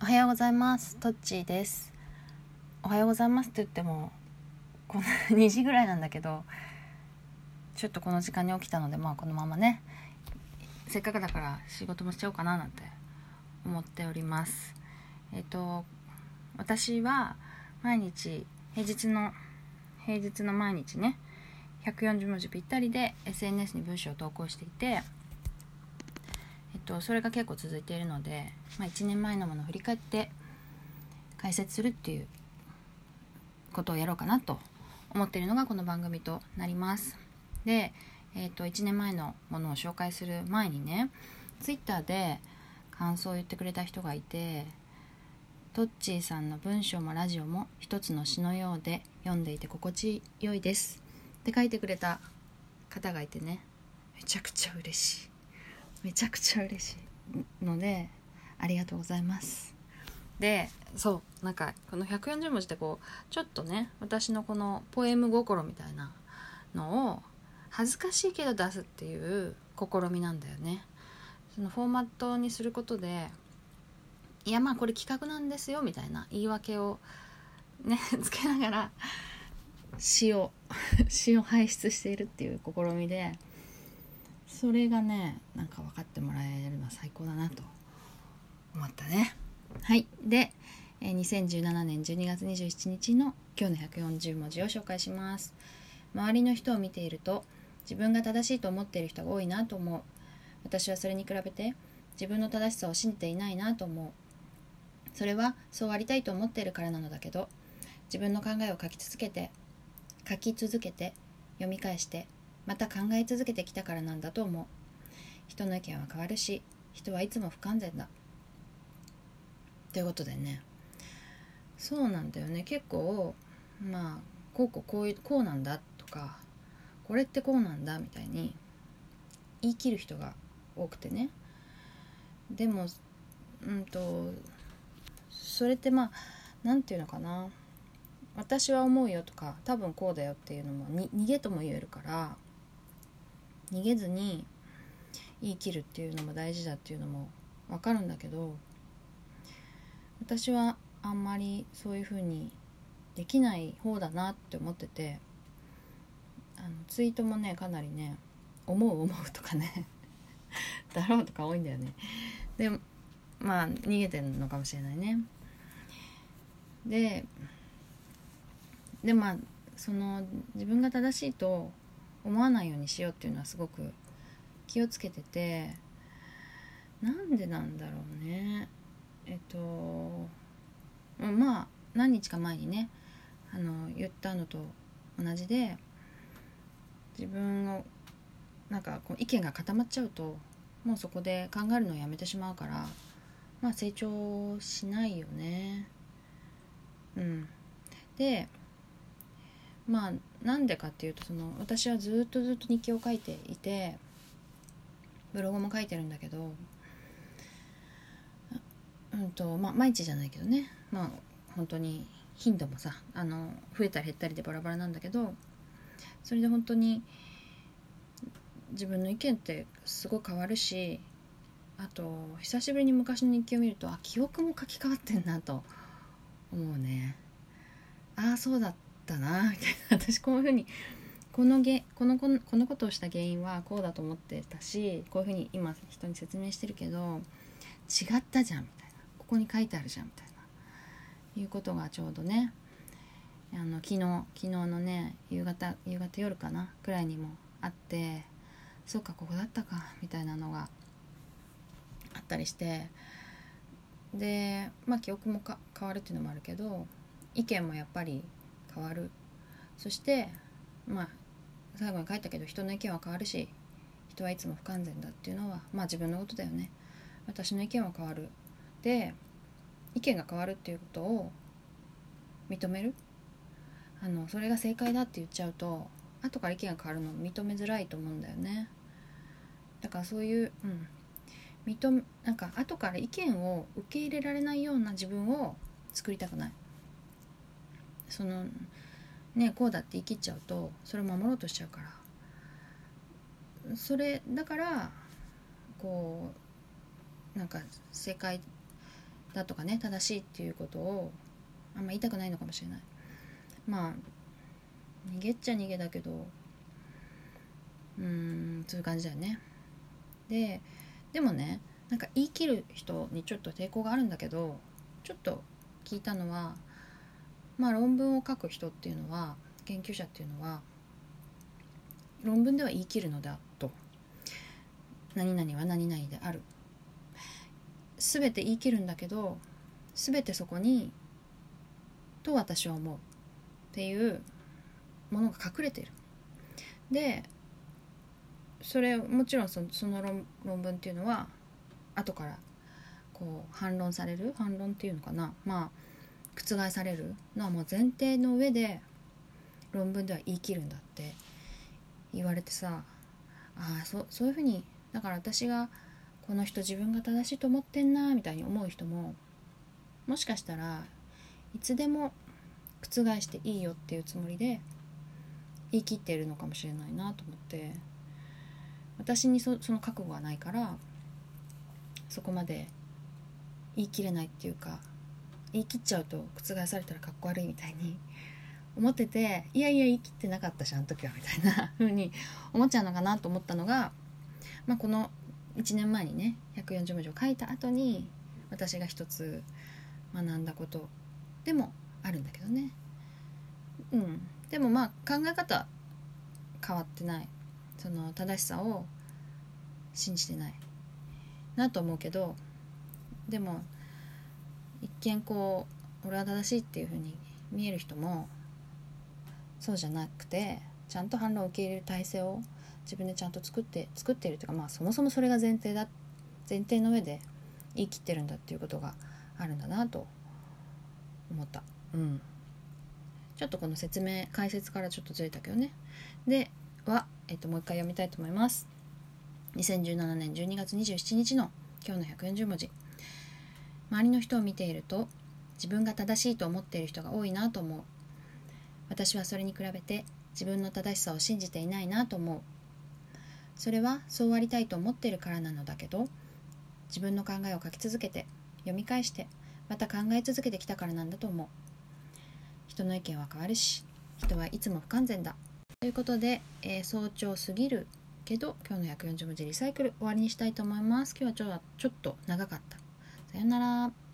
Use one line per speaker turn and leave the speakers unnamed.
おはようございます。トッチーです。おはようございますって言ってもこの2時ぐらいなんだけどちょっとこの時間に起きたのでまあこのままねせっかくだから仕事もしちゃおうかななんて思っております。えっ、と私は毎日平日の平日の毎日ね140文字ぴったりで SNS に文章を投稿していてと、それが結構続いているので、まあ、1年前のものを振り返って解説するっていうことをやろうかなと思っているのがこの番組となります。で、えっと1年前のものを紹介する前にね Twitter で感想を言ってくれた人がいてトッチーさんの文章もラジオも一つの詩のようで読んでいて心地よいですって書いてくれた方がいてねめちゃくちゃ嬉しいめちゃくちゃ嬉しいのでありがとうございます。でそうなんかこの140文字ってこうちょっとね私のこのポエム心みたいなのを恥ずかしいけど出すっていう試みなんだよね。そのフォーマットにすることでいやまあこれ企画なんですよみたいな言い訳をね つけながら詩を 詩を輩出しているっていう試みでそれがねなんか分かってもらえるのは最高だなと思ったね。はい。で2017年12月27日の今日の140文字を紹介します。周りの人を見ていると自分が正しいと思っている人が多いなと思う。私はそれに比べて自分の正しさを信じていないなと思う。それはそうありたいと思っているからなのだけど自分の考えを書き続けて書き続けて読み返してまた考え続けてきたからなんだと思う。人の意見は変わるし人はいつも不完全だ。ということでね。そうなんだよね。結構まあこうこうこういうこうなんだとかこれってこうなんだみたいに言い切る人が多くてね。でもうんとそれってまあ何て言うのかな。私は思うよとか多分こうだよっていうのも逃げとも言えるから逃げずに言い切るっていうのも大事だっていうのも分かるんだけど私はあんまりそういうふうにできない方だなって思っててあのツイートもねかなりね「思う思う」とかね「だろう」とか多いんだよね。でまあ逃げてるのかもしれないね。ででまあその自分が正しいと思わないようにしようっていうのはすごく気をつけててなんでなんだろうね。えっとまあ何日か前にねあの言ったのと同じで自分をなんかこう意見が固まっちゃうともうそこで考えるのをやめてしまうからまあ成長しないよね。うん。でまあなんでかっていうとその私はずっとずっと日記を書いていてブログも書いてるんだけどうんとまあ毎日じゃないけどね。まあ本当に頻度もさあの増えたり減ったりでバラバラなんだけどそれで本当に自分の意見ってすごい変わるしあと久しぶりに昔の日記を見るとあ記憶も書き換わってんなと思うね。ああそうだった。なみたいな。私こういうふうにこのげこのこのことをした原因はこうだと思ってたしこういうふうに今人に説明してるけど違ったじゃんみたいな。ここに書いてあるじゃんみたいな。いうことがちょうどねあの昨日昨日のね夕方夕方夜かなくらいにもあってそうかここだったかみたいなのがあったりして。でまあ記憶も変わるっていうのもあるけど意見もやっぱり変わる。そしてまあ最後に書いたけど人の意見は変わるし人はいつも不完全だっていうのはまあ自分のことだよね。私の意見は変わる。で意見が変わるっていうことを認める。あのそれが正解だって言っちゃうと後から意見が変わるの認めづらいと思うんだよね。だからそういう、うん、認めなんか後から意見を受け入れられないような自分を作りたくない。そのねこうだって言い切っちゃうとそれを守ろうとしちゃうから。それだからこうなんか正解だとかね正しいっていうことをあんま言いたくないのかもしれない。まあ逃げっちゃ逃げだけどうんそういう感じだよね。ででもねなんか言い切る人にちょっと抵抗があるんだけどちょっと聞いたのはまあ論文を書く人っていうのは研究者っていうのは論文では言い切るのだと。何々は何々である。全て言い切るんだけど全てそこにと私は思うっていうものが隠れている。でそれもちろんその論論文っていうのは後からこう反論される？反論っていうのかな？まあ覆されるのはもう前提の上で論文では言い切るんだって言われてさああそそういうふうにだから私がこの人自分が正しいと思ってんなみたいに思う人ももしかしたらいつでも覆していいよっていうつもりで言い切っているのかもしれないなと思って私にそその覚悟がないからそこまで言い切れないっていうか言い切っちゃうと覆されたらかっこ悪いみたいに思ってていやいや言い切ってなかったしあの時はみたいな 風に思っちゃうのかなと思ったのが、まあ、この1年前にね140文字を書いた後に私が一つ学んだことでもあるんだけどね。うん。でもまあ考え方変わってない。その正しさを信じてないなと思うけどでも一見こう俺は正しいっていう風に見える人もそうじゃなくてちゃんと反論を受け入れる体制を自分でちゃんと作って作っているというかまあそもそもそれが前提だ前提の上で言い切ってるんだっていうことがあるんだなと思った。うん。ちょっとこの説明解説からちょっとずれたけどね。では、えっと、もう一回読みたいと思います。2017年12月27日の今日の140文字周りの人を見ていると自分が正しいと思っている人が多いなと思う。私はそれに比べて自分の正しさを信じていないなと思う。それはそうありたいと思っているからなのだけど自分の考えを書き続けて読み返してまた考え続けてきたからなんだと思う。人の意見は変わるし人はいつも不完全だ。ということで、えー、早朝すぎるけど今日の140文字リサイクル終わりにしたいと思います。今日はちょちょっと長かった。さよなら。